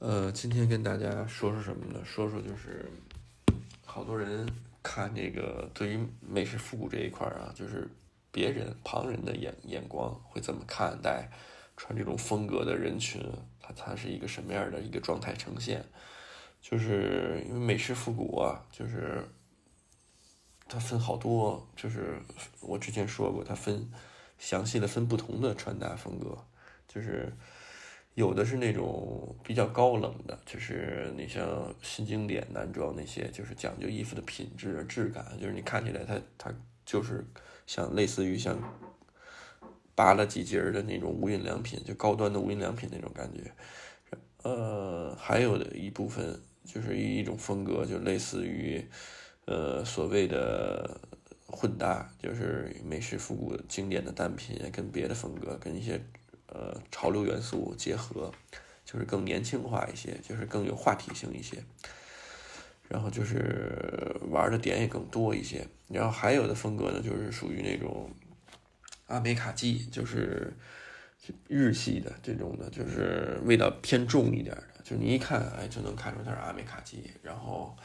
呃，今天跟大家说说什么呢？说说就是，好多人看这个对于美式复古这一块儿啊，就是别人旁人的眼眼光会怎么看待穿这种风格的人群，他他是一个什么样的一个状态呈现？就是因为美式复古啊，就是它分好多，就是我之前说过，它分详细的分不同的穿搭风格，就是。有的是那种比较高冷的，就是你像新经典男装那些，就是讲究衣服的品质、质感，就是你看起来它它就是像类似于像扒了几节的那种无印良品，就高端的无印良品那种感觉。呃，还有的一部分就是一种风格，就类似于呃所谓的混搭，就是美式复古经典的单品跟别的风格跟一些。呃，潮流元素结合，就是更年轻化一些，就是更有话题性一些。然后就是玩的点也更多一些。然后还有的风格呢，就是属于那种阿美卡基，就是日系的这种的，就是味道偏重一点的。就是你一看，哎，就能看出它是阿美卡基。然后，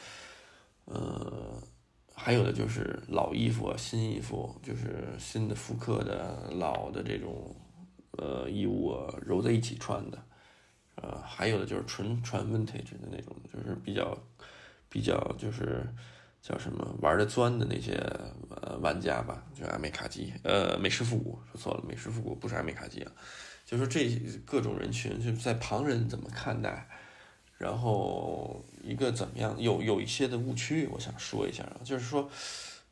呃，还有的就是老衣服、新衣服，就是新的复刻的、老的这种。呃，衣物揉在一起穿的，呃，还有的就是纯穿 vintage 的那种，就是比较比较就是叫什么玩的钻的那些呃玩家吧，就阿美卡基，呃，美式复古说错了，美式复古不是阿美卡基啊，就说这各种人群就是在旁人怎么看待，然后一个怎么样，有有一些的误区，我想说一下啊，就是说，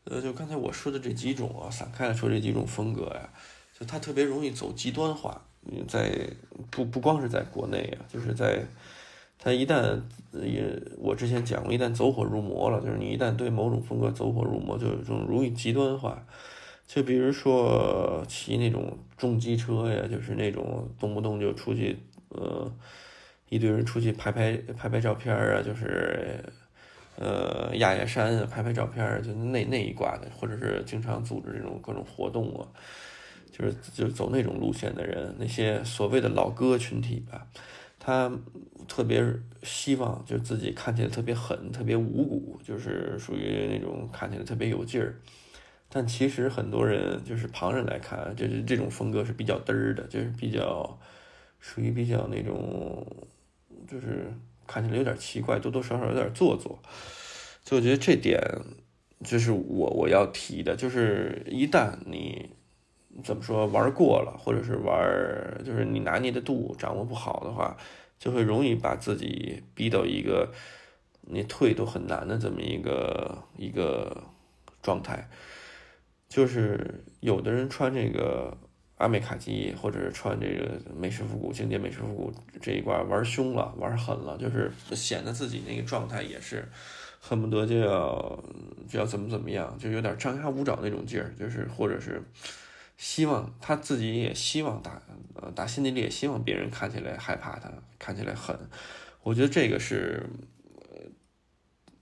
呃，就刚才我说的这几种啊，散开来说这几种风格呀。它特别容易走极端化，在不不光是在国内啊，就是在它一旦也我之前讲过，一旦走火入魔了，就是你一旦对某种风格走火入魔，就这种容易极端化。就比如说骑那种重机车呀，就是那种动不动就出去，呃，一堆人出去拍拍拍拍照片啊，就是呃压压山啊，拍拍照片，就那那一挂的，或者是经常组织这种各种活动啊。就是就是走那种路线的人，那些所谓的老哥群体吧，他特别希望就自己看起来特别狠、特别无骨，就是属于那种看起来特别有劲儿。但其实很多人就是旁人来看，就是这种风格是比较嘚儿的，就是比较属于比较那种，就是看起来有点奇怪，多多少少有点做作。所以我觉得这点就是我我要提的，就是一旦你。怎么说玩过了，或者是玩就是你拿捏的度掌握不好的话，就会容易把自己逼到一个你退都很难的这么一个一个状态。就是有的人穿这个阿美卡基，或者是穿这个美式复古经典美式复古这一块玩凶了，玩狠了，就是显得自己那个状态也是恨不得就要就要怎么怎么样，就有点张牙舞爪那种劲儿，就是或者是。希望他自己也希望打，呃，打心底里也希望别人看起来害怕他，看起来狠。我觉得这个是，呃，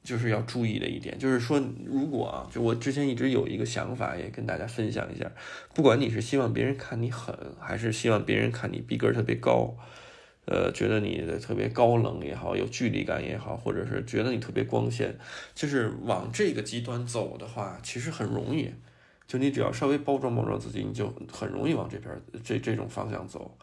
就是要注意的一点。就是说，如果啊，就我之前一直有一个想法，也跟大家分享一下。不管你是希望别人看你狠，还是希望别人看你逼格特别高，呃，觉得你的特别高冷也好，有距离感也好，或者是觉得你特别光鲜，就是往这个极端走的话，其实很容易。就你只要稍微包装包装自己，你就很容易往这边这这种方向走。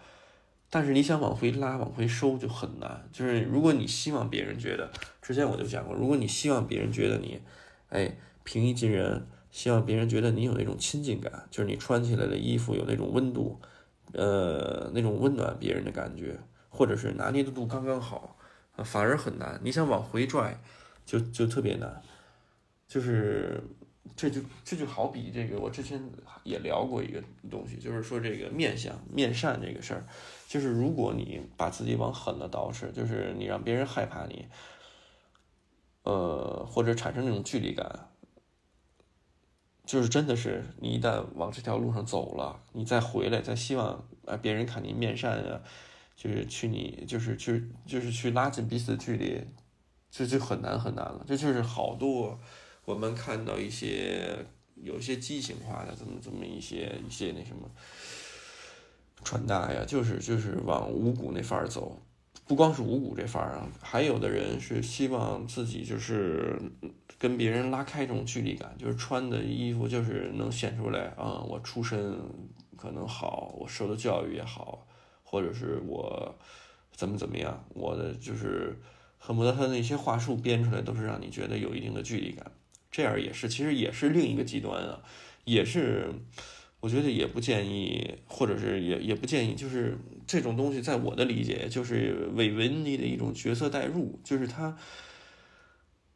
但是你想往回拉、往回收就很难。就是如果你希望别人觉得，之前我就讲过，如果你希望别人觉得你，哎，平易近人，希望别人觉得你有那种亲近感，就是你穿起来的衣服有那种温度，呃，那种温暖别人的感觉，或者是拿捏的度刚刚好，反而很难。你想往回拽，就就特别难，就是。这就这就好比这个，我之前也聊过一个东西，就是说这个面相面善这个事儿，就是如果你把自己往狠了捯饬，就是你让别人害怕你，呃，或者产生那种距离感，就是真的是你一旦往这条路上走了，你再回来，再希望啊别人看你面善啊，就是去你就是去就是去拉近彼此的距离，这就很难很难了，这就是好多。我们看到一些有些畸形化的这么这么一些一些那什么穿搭呀，就是就是往五谷那范儿走，不光是五谷这范儿啊，还有的人是希望自己就是跟别人拉开这种距离感，就是穿的衣服就是能显出来啊，我出身可能好，我受的教育也好，或者是我怎么怎么样，我的就是恨不得他那些话术编出来都是让你觉得有一定的距离感，这样也是，其实也是另一个极端啊，也是。我觉得也不建议，或者是也也不建议，就是这种东西，在我的理解，就是伪文艺的一种角色代入，就是他，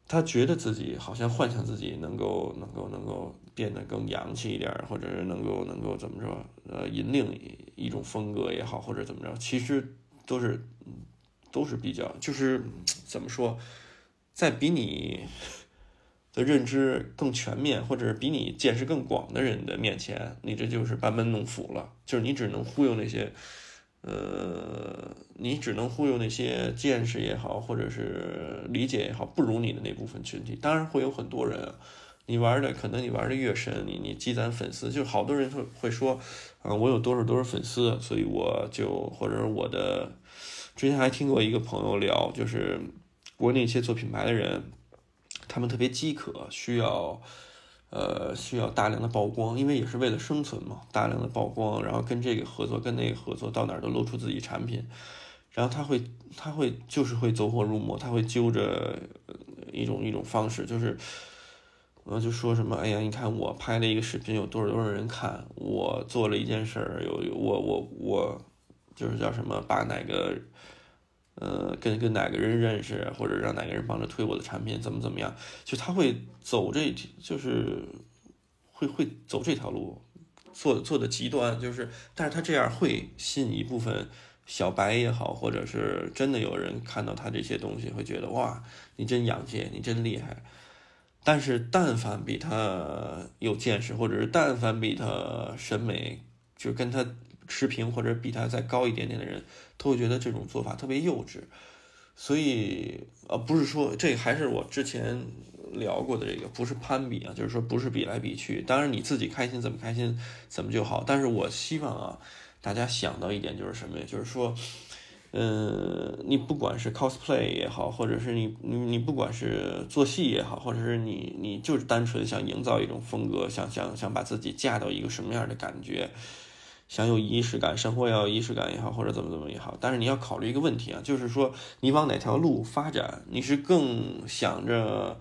他觉得自己好像幻想自己能够能够能够变得更洋气一点，或者是能够能够怎么着，呃，引领一种风格也好，或者怎么着，其实都是都是比较，就是怎么说，在比你。的认知更全面，或者是比你见识更广的人的面前，你这就是班门弄斧了。就是你只能忽悠那些，呃，你只能忽悠那些见识也好，或者是理解也好不如你的那部分群体。当然会有很多人，你玩的可能你玩的越深，你你积攒粉丝，就好多人会会说，啊，我有多少多少粉丝，所以我就或者我的，之前还听过一个朋友聊，就是国内一些做品牌的人。他们特别饥渴，需要，呃，需要大量的曝光，因为也是为了生存嘛。大量的曝光，然后跟这个合作，跟那个合作，到哪儿都露出自己产品。然后他会，他会就是会走火入魔，他会揪着一种一种方式，就是，呃，就说什么，哎呀，你看我拍了一个视频，有多少多少人看，我做了一件事儿，有有我我我，就是叫什么，把哪个。呃，跟跟哪个人认识，或者让哪个人帮着推我的产品，怎么怎么样？就他会走这，就是会会走这条路，做做的极端，就是，但是他这样会吸引一部分小白也好，或者是真的有人看到他这些东西，会觉得哇，你真洋气，你真厉害。但是但凡比他有见识，或者是但凡比他审美，就跟他。持平或者比他再高一点点的人，都会觉得这种做法特别幼稚，所以呃，不是说这还是我之前聊过的这个，不是攀比啊，就是说不是比来比去。当然你自己开心怎么开心怎么就好，但是我希望啊，大家想到一点就是什么呀？就是说，嗯，你不管是 cosplay 也好，或者是你你你不管是做戏也好，或者是你你就是单纯想营造一种风格，想想想把自己架到一个什么样的感觉。想有仪式感，生活要有仪式感也好，或者怎么怎么也好，但是你要考虑一个问题啊，就是说你往哪条路发展，你是更想着，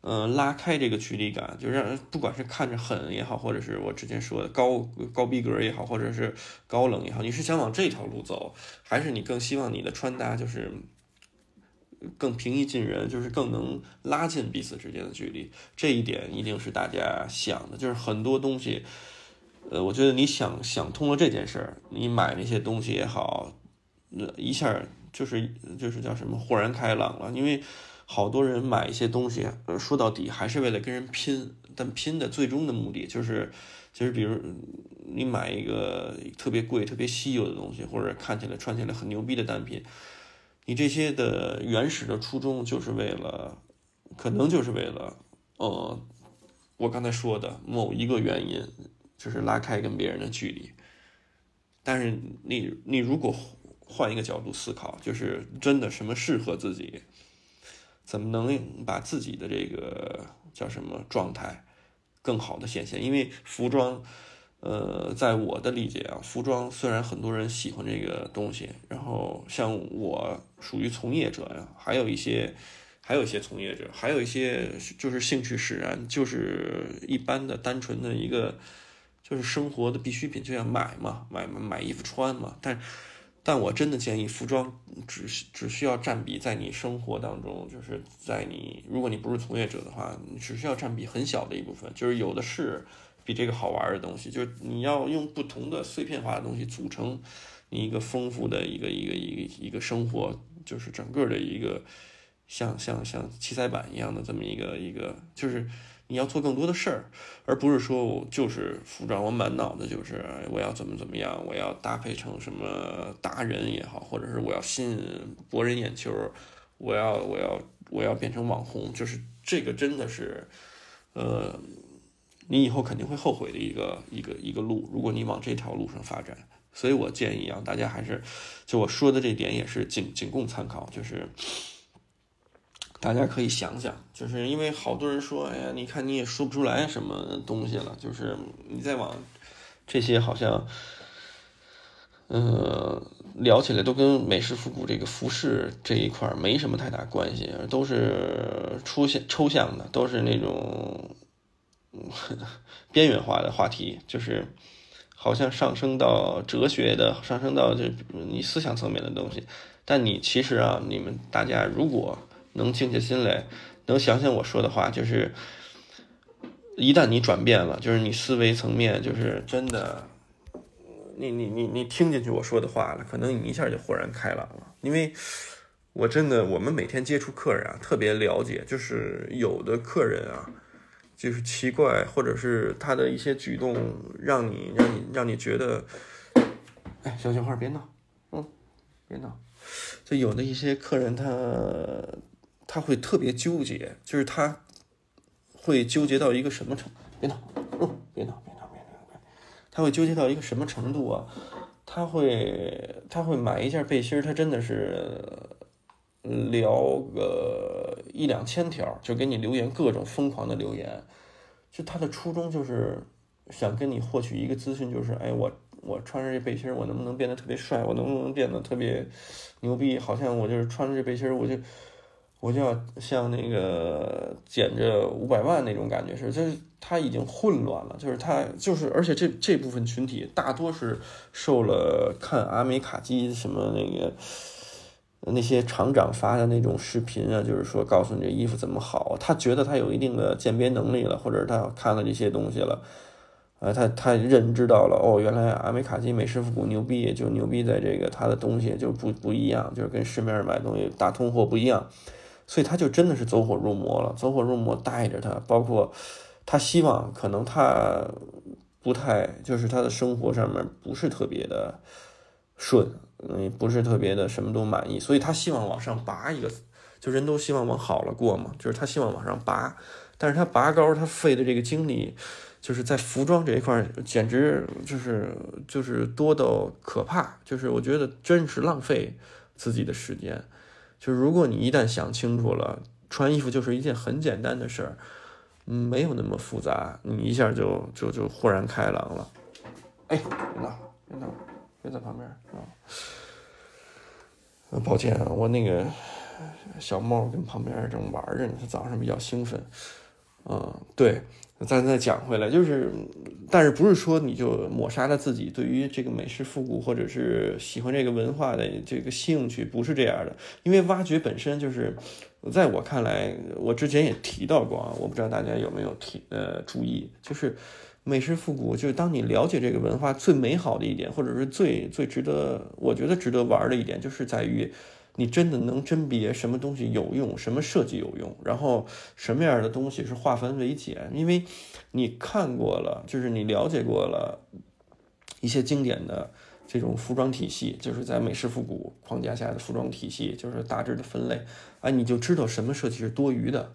呃，拉开这个距离感，就让不管是看着狠也好，或者是我之前说的高高逼格也好，或者是高冷也好，你是想往这条路走，还是你更希望你的穿搭就是更平易近人，就是更能拉近彼此之间的距离？这一点一定是大家想的，就是很多东西。呃，我觉得你想想通了这件事儿，你买那些东西也好，那一下就是就是叫什么豁然开朗了。因为好多人买一些东西，说到底还是为了跟人拼，但拼的最终的目的就是，就是比如你买一个特别贵、特别稀有的东西，或者看起来穿起来很牛逼的单品，你这些的原始的初衷就是为了，可能就是为了，呃，我刚才说的某一个原因。就是拉开跟别人的距离，但是你你如果换一个角度思考，就是真的什么适合自己，怎么能把自己的这个叫什么状态更好的显现？因为服装，呃，在我的理解啊，服装虽然很多人喜欢这个东西，然后像我属于从业者呀，还有一些还有一些从业者，还有一些就是兴趣使然，就是一般的单纯的一个。就是生活的必需品，就要买嘛，买买衣服穿嘛。但，但我真的建议，服装只只需要占比在你生活当中，就是在你，如果你不是从业者的话，你只需要占比很小的一部分。就是有的是比这个好玩的东西，就是你要用不同的碎片化的东西组成你一个丰富的一个一个一个一个生活，就是整个的一个像像像七彩板一样的这么一个一个，就是。你要做更多的事儿，而不是说我就是服装，我满脑子就是我要怎么怎么样，我要搭配成什么达人也好，或者是我要吸引博人眼球，我要我要我要变成网红，就是这个真的是，呃，你以后肯定会后悔的一个一个一个路。如果你往这条路上发展，所以我建议啊，大家还是就我说的这点也是仅仅供参考，就是大家可以想想，就是因为好多人说，哎呀，你看你也说不出来什么东西了，就是你再往这些好像。嗯，聊起来都跟美式复古这个服饰这一块没什么太大关系，都是出现抽象的，都是那种 边缘化的话题，就是好像上升到哲学的，上升到这你思想层面的东西。但你其实啊，你们大家如果能静下心来，能想想我说的话，就是一旦你转变了，就是你思维层面，就是真的。你你你你听进去我说的话了，可能你一下就豁然开朗了。因为我真的，我们每天接触客人啊，特别了解，就是有的客人啊，就是奇怪，或者是他的一些举动，让你让你让你觉得，哎，小小花别闹，嗯，别闹。就有的一些客人，他他会特别纠结，就是他会纠结到一个什么程？别闹，嗯，别闹别闹别闹。他会纠结到一个什么程度啊？他会他会买一件背心儿，他真的是聊个一两千条，就给你留言各种疯狂的留言。就他的初衷就是想跟你获取一个资讯，就是哎，我我穿着这背心儿，我能不能变得特别帅？我能不能变得特别牛逼？好像我就是穿着这背心儿，我就。我就要像那个捡着五百万那种感觉是，就是他已经混乱了，就是他就是，而且这这部分群体大多是受了看阿美卡基什么那个那些厂长发的那种视频啊，就是说告诉你这衣服怎么好，他觉得他有一定的鉴别能力了，或者他看了这些东西了，呃，他他认知到了，哦，原来阿美卡基美式复古牛逼，就牛逼在这个他的东西就不不一样，就是跟市面上买东西大通货不一样。所以他就真的是走火入魔了，走火入魔带着他，包括他希望可能他不太就是他的生活上面不是特别的顺，嗯，不是特别的什么都满意，所以他希望往上拔一个，就人都希望往好了过嘛，就是他希望往上拔，但是他拔高他费的这个精力，就是在服装这一块简直就是就是多到可怕，就是我觉得真是浪费自己的时间。就是如果你一旦想清楚了，穿衣服就是一件很简单的事儿，没有那么复杂，你一下就就就豁然开朗了。哎，别闹，别闹，别在旁边啊！抱歉啊，我那个小猫跟旁边正玩着呢，它早上比较兴奋。嗯，对。咱再讲回来，就是，但是不是说你就抹杀了自己对于这个美式复古或者是喜欢这个文化的这个兴趣？不是这样的，因为挖掘本身就是，在我看来，我之前也提到过啊，我不知道大家有没有提呃注意，就是美式复古，就是当你了解这个文化最美好的一点，或者是最最值得，我觉得值得玩的一点，就是在于。你真的能甄别什么东西有用，什么设计有用，然后什么样的东西是化繁为简？因为你看过了，就是你了解过了一些经典的这种服装体系，就是在美式复古框架下的服装体系，就是大致的分类，哎，你就知道什么设计是多余的，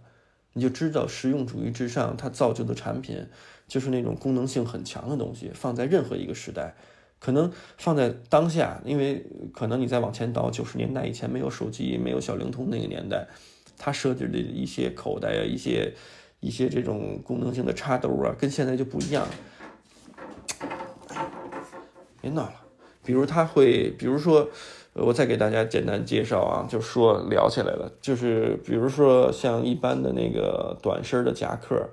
你就知道实用主义至上，它造就的产品就是那种功能性很强的东西，放在任何一个时代。可能放在当下，因为可能你再往前倒九十年代以前没有手机、没有小灵通那个年代，它设计的一些口袋啊、一些一些这种功能性的插兜啊，跟现在就不一样。别闹了，比如他会，比如说，我再给大家简单介绍啊，就说聊起来了，就是比如说像一般的那个短身的夹克，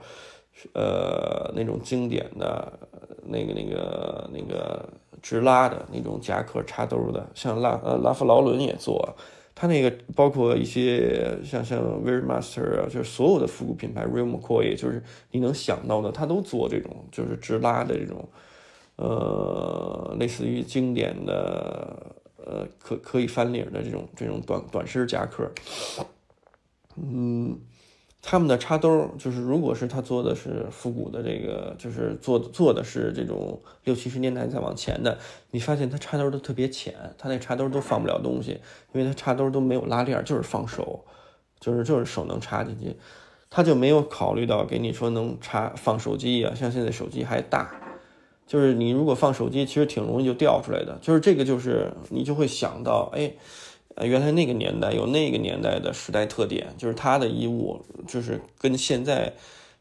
呃，那种经典的那个那个那个。直拉的那种夹克插兜的，像拉呃拉夫劳伦也做，他那个包括一些像像 Vermaster 啊，就是所有的复古品牌，Real McCoy，就是你能想到的，他都做这种就是直拉的这种，呃，类似于经典的呃可可以翻领的这种这种短短身夹克，嗯。他们的插兜就是，如果是他做的是复古的这个，就是做做的是这种六七十年代再往前的，你发现他插兜都特别浅，他那插兜都放不了东西，因为他插兜都没有拉链，就是放手，就是就是手能插进去，他就没有考虑到给你说能插放手机啊，像现在手机还大，就是你如果放手机，其实挺容易就掉出来的。就是这个，就是你就会想到，哎，原来那个年代有那个年代的时代特点，就是他的衣物，就是跟现在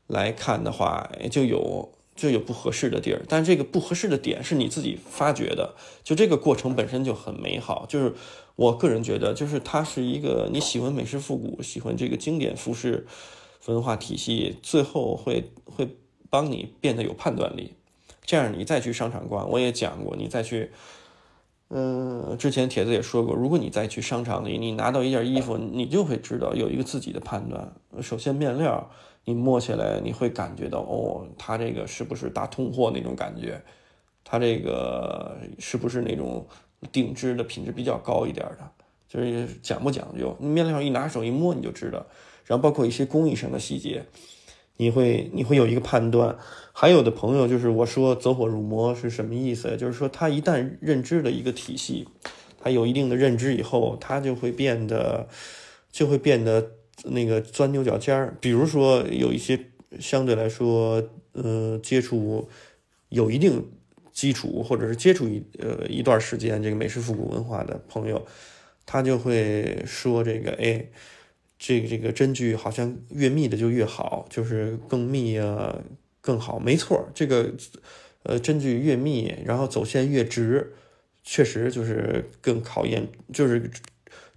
来看的话，就有就有不合适的地儿。但这个不合适的点是你自己发掘的，就这个过程本身就很美好。就是我个人觉得，就是它是一个你喜欢美式复古，喜欢这个经典服饰文化体系，最后会会帮你变得有判断力。这样你再去商场逛，我也讲过，你再去，嗯，之前帖子也说过，如果你再去商场里，你拿到一件衣服，你就会知道有一个自己的判断。首先面料，你摸起来你会感觉到，哦，它这个是不是大通货那种感觉？它这个是不是那种定制的品质比较高一点的？就是讲不讲究？面料一拿手一摸你就知道。然后包括一些工艺上的细节。你会你会有一个判断，还有的朋友就是我说走火入魔是什么意思？就是说他一旦认知了一个体系，他有一定的认知以后，他就会变得就会变得那个钻牛角尖儿。比如说有一些相对来说呃接触有一定基础或者是接触一呃一段时间这个美式复古文化的朋友，他就会说这个哎。这个这个针具好像越密的就越好，就是更密啊更好，没错，这个呃针具越密，然后走线越直，确实就是更考验，就是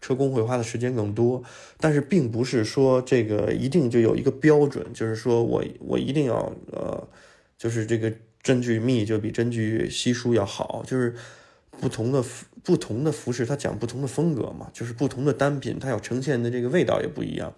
车工会花的时间更多。但是并不是说这个一定就有一个标准，就是说我我一定要呃，就是这个针具密就比针具稀疏要好，就是不同的服。不同的服饰，它讲不同的风格嘛，就是不同的单品，它要呈现的这个味道也不一样。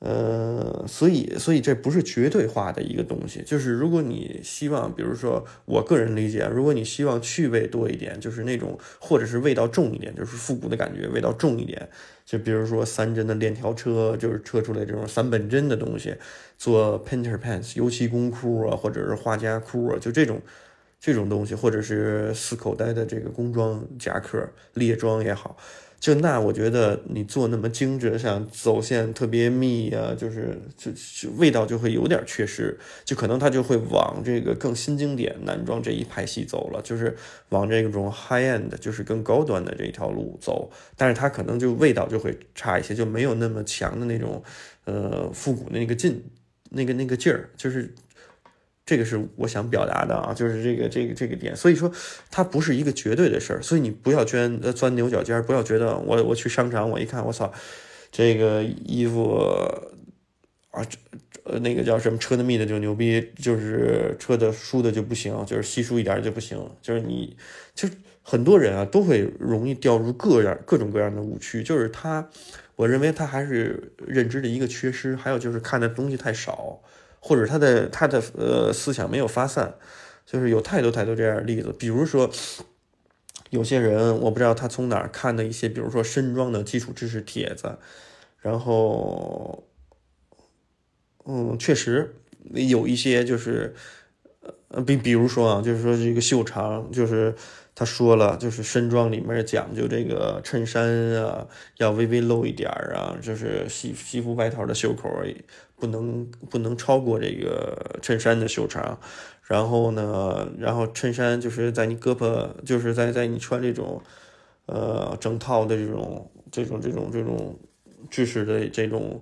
呃，所以，所以这不是绝对化的一个东西。就是如果你希望，比如说，我个人理解，如果你希望趣味多一点，就是那种，或者是味道重一点，就是复古的感觉，味道重一点。就比如说三针的链条车，就是车出来这种三本针的东西，做 painter pants 油漆工裤啊，或者是画家裤啊，就这种。这种东西，或者是四口袋的这个工装夹克、列装也好，就那我觉得你做那么精致，像走线特别密啊，就是就就味道就会有点缺失，就可能他就会往这个更新经典男装这一派系走了，就是往这种 high end，就是更高端的这一条路走，但是他可能就味道就会差一些，就没有那么强的那种呃复古的那个劲，那个那个劲儿，就是。这个是我想表达的啊，就是这个这个这个点，所以说它不是一个绝对的事儿，所以你不要钻钻牛角尖，不要觉得我我去商场我一看我操，这个衣服啊，呃那个叫什么车的密的就牛逼，就是车的疏的就不行，就是稀疏一点就不行，就是你就很多人啊都会容易掉入各样各种各样的误区，就是他我认为他还是认知的一个缺失，还有就是看的东西太少。或者他的他的呃思想没有发散，就是有太多太多这样的例子。比如说，有些人我不知道他从哪儿看的一些，比如说身装的基础知识帖子，然后，嗯，确实有一些就是呃，比比如说啊，就是说这个袖长，就是他说了，就是身装里面讲究这个衬衫啊要微微露一点儿啊，就是西西服外套的袖口。不能不能超过这个衬衫的袖长，然后呢，然后衬衫就是在你胳膊，就是在在你穿这种，呃，整套的这种这种这种这种制式的这种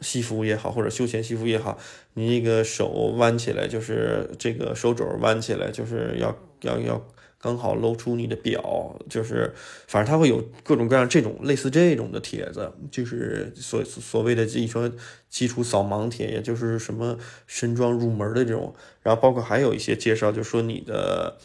西服也好，或者休闲西服也好，你那个手弯起来，就是这个手肘弯起来，就是要要要。刚好露出你的表，就是反正他会有各种各样这种类似这种的帖子，就是所所谓的一说基础扫盲帖，也就是什么身装入门的这种，然后包括还有一些介绍，就说你的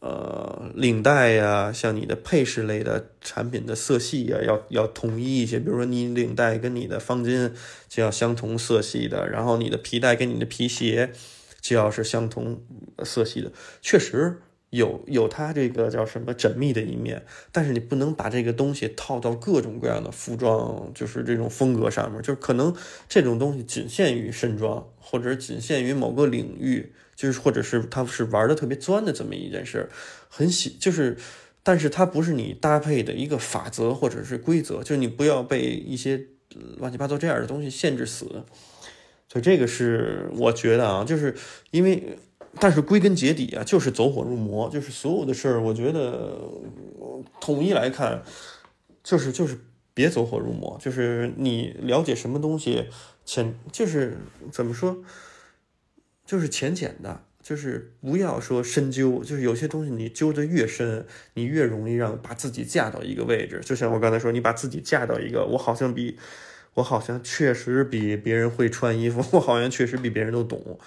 呃领带呀，像你的配饰类的产品的色系呀，要要统一一些，比如说你领带跟你的方巾就要相同色系的，然后你的皮带跟你的皮鞋就要是相同色系的，确实。有有它这个叫什么缜密的一面，但是你不能把这个东西套到各种各样的服装，就是这种风格上面，就是可能这种东西仅限于身装，或者仅限于某个领域，就是或者是它是玩的特别钻的这么一件事，很喜就是，但是它不是你搭配的一个法则或者是规则，就是你不要被一些乱七八糟这样的东西限制死，所以这个是我觉得啊，就是因为。但是归根结底啊，就是走火入魔，就是所有的事儿，我觉得统一来看，就是就是别走火入魔，就是你了解什么东西浅，就是怎么说，就是浅浅的。就是不要说深究，就是有些东西你揪得越深，你越容易让把自己架到一个位置。就像我刚才说，你把自己架到一个，我好像比，我好像确实比别人会穿衣服，我好像确实比别人都懂，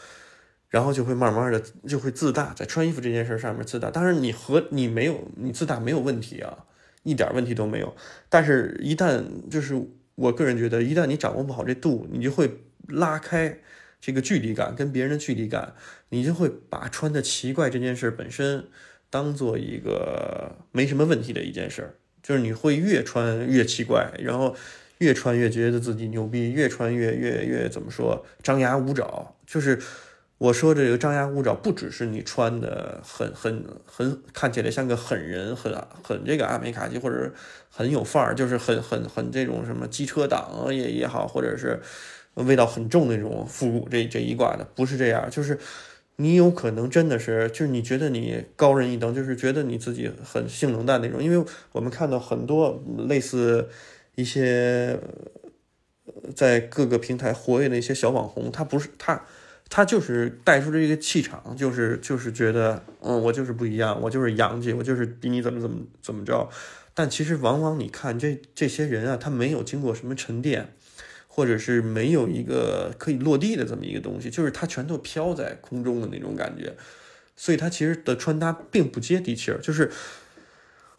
然后就会慢慢的就会自大，在穿衣服这件事上面自大。当然，你和你没有你自大没有问题啊，一点问题都没有。但是，一旦就是我个人觉得，一旦你掌握不好这度，你就会拉开。这个距离感跟别人的距离感，你就会把穿的奇怪这件事本身当做一个没什么问题的一件事，就是你会越穿越奇怪，然后越穿越觉得自己牛逼，越穿越越越怎么说张牙舞爪。就是我说这个张牙舞爪，不只是你穿的很很很看起来像个狠人，很很这个阿美卡基，或者很有范儿，就是很很很这种什么机车党也也好，或者是。味道很重那种复古这这一挂的不是这样，就是你有可能真的是，就是你觉得你高人一等，就是觉得你自己很性冷淡那种。因为我们看到很多类似一些在各个平台活跃的一些小网红，他不是他，他就是带出这个气场，就是就是觉得，嗯，我就是不一样，我就是洋气，我就是比你怎么怎么怎么着。但其实往往你看这这些人啊，他没有经过什么沉淀。或者是没有一个可以落地的这么一个东西，就是他全都飘在空中的那种感觉，所以他其实的穿搭并不接地气儿。就是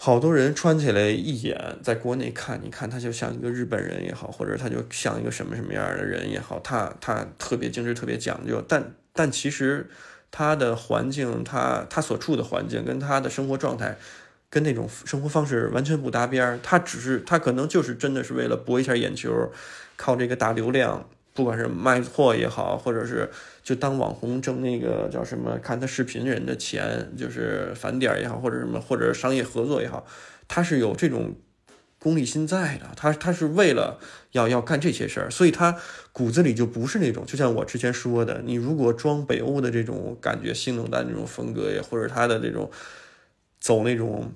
好多人穿起来一眼，在国内看，你看他就像一个日本人也好，或者他就像一个什么什么样的人也好，他他特别精致，特别讲究。但但其实他的环境，他他所处的环境跟他的生活状态。跟那种生活方式完全不搭边儿，他只是他可能就是真的是为了博一下眼球，靠这个大流量，不管是卖货也好，或者是就当网红挣那个叫什么看他视频人的钱，就是返点也好，或者什么或者商业合作也好，他是有这种功利心在的，他他是为了要要干这些事儿，所以他骨子里就不是那种，就像我之前说的，你如果装北欧的这种感觉，性冷淡这种风格呀，或者他的这种。走那种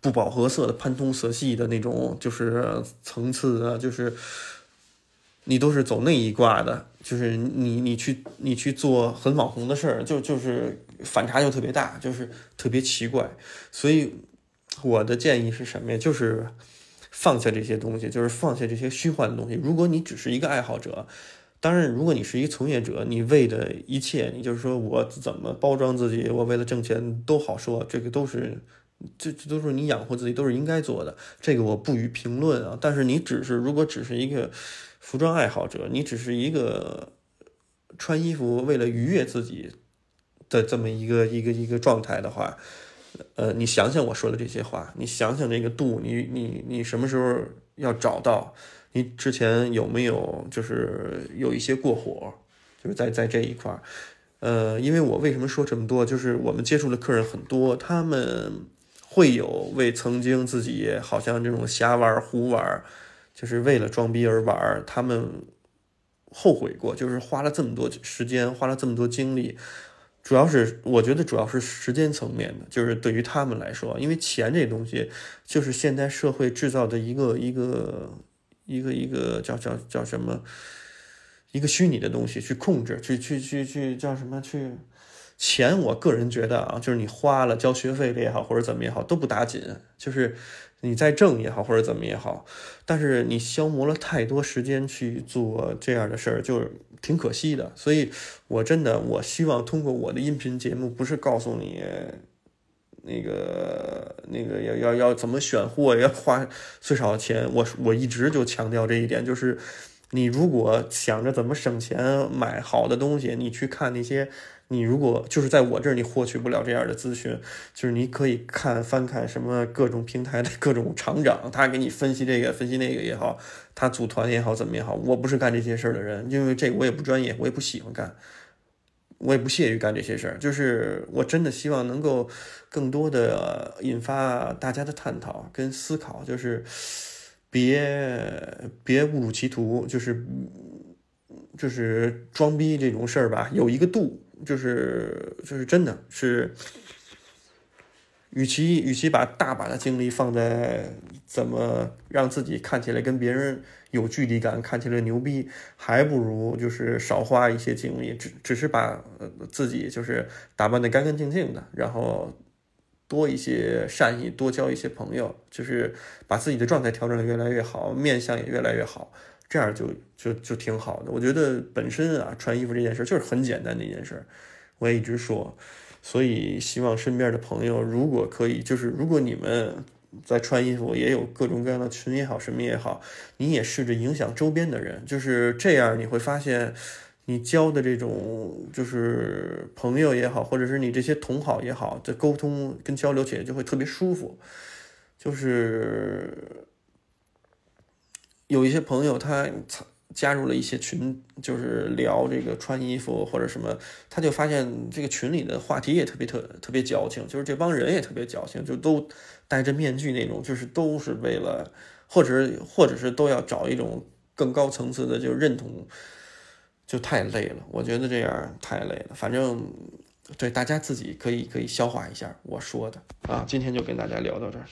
不饱和色的潘通色系的那种，就是层次啊，就是你都是走那一挂的，就是你你去你去做很网红的事儿，就就是反差就特别大，就是特别奇怪。所以我的建议是什么呀？就是放下这些东西，就是放下这些虚幻的东西。如果你只是一个爱好者。当然，如果你是一个从业者，你为的一切，你就是说我怎么包装自己，我为了挣钱都好说，这个都是，这这都是你养活自己都是应该做的，这个我不予评论啊。但是你只是如果只是一个服装爱好者，你只是一个穿衣服为了愉悦自己的这么一个一个一个状态的话，呃，你想想我说的这些话，你想想这个度，你你你什么时候要找到？你之前有没有就是有一些过火，就是在在这一块儿，呃，因为我为什么说这么多，就是我们接触的客人很多，他们会有为曾经自己好像这种瞎玩胡玩，就是为了装逼而玩，他们后悔过，就是花了这么多时间，花了这么多精力，主要是我觉得主要是时间层面的，就是对于他们来说，因为钱这东西就是现代社会制造的一个一个。一个一个叫叫叫什么，一个虚拟的东西去控制，去去去去叫什么去钱？我个人觉得啊，就是你花了交学费的也好，或者怎么也好，都不打紧。就是你再挣也好，或者怎么也好，但是你消磨了太多时间去做这样的事儿，就挺可惜的。所以，我真的我希望通过我的音频节目，不是告诉你。那个那个要要要怎么选货，要花最少钱。我我一直就强调这一点，就是你如果想着怎么省钱买好的东西，你去看那些，你如果就是在我这儿你获取不了这样的资讯，就是你可以看翻看什么各种平台的各种厂长，他给你分析这个分析那个也好，他组团也好怎么也好，我不是干这些事儿的人，因为这我也不专业，我也不喜欢干。我也不屑于干这些事儿，就是我真的希望能够更多的引发大家的探讨跟思考，就是别别误入歧途，就是就是装逼这种事儿吧，有一个度，就是就是真的是，与其与其把大把的精力放在怎么让自己看起来跟别人有距离感，看起来牛逼，还不如就是少花一些精力，只只是把自己就是打扮的干干净净的，然后多一些善意，多交一些朋友，就是把自己的状态调整的越来越好，面相也越来越好。这样就就就挺好的，我觉得本身啊，穿衣服这件事就是很简单的一件事，我也一直说，所以希望身边的朋友如果可以，就是如果你们在穿衣服也有各种各样的群也好，什么也好，你也试着影响周边的人，就是这样，你会发现你交的这种就是朋友也好，或者是你这些同好也好，在沟通跟交流起来就会特别舒服，就是。有一些朋友，他加入了一些群，就是聊这个穿衣服或者什么，他就发现这个群里的话题也特别特特别矫情，就是这帮人也特别矫情，就都戴着面具那种，就是都是为了，或者或者是都要找一种更高层次的就认同，就太累了。我觉得这样太累了。反正对大家自己可以可以消化一下我说的啊，今天就跟大家聊到这儿。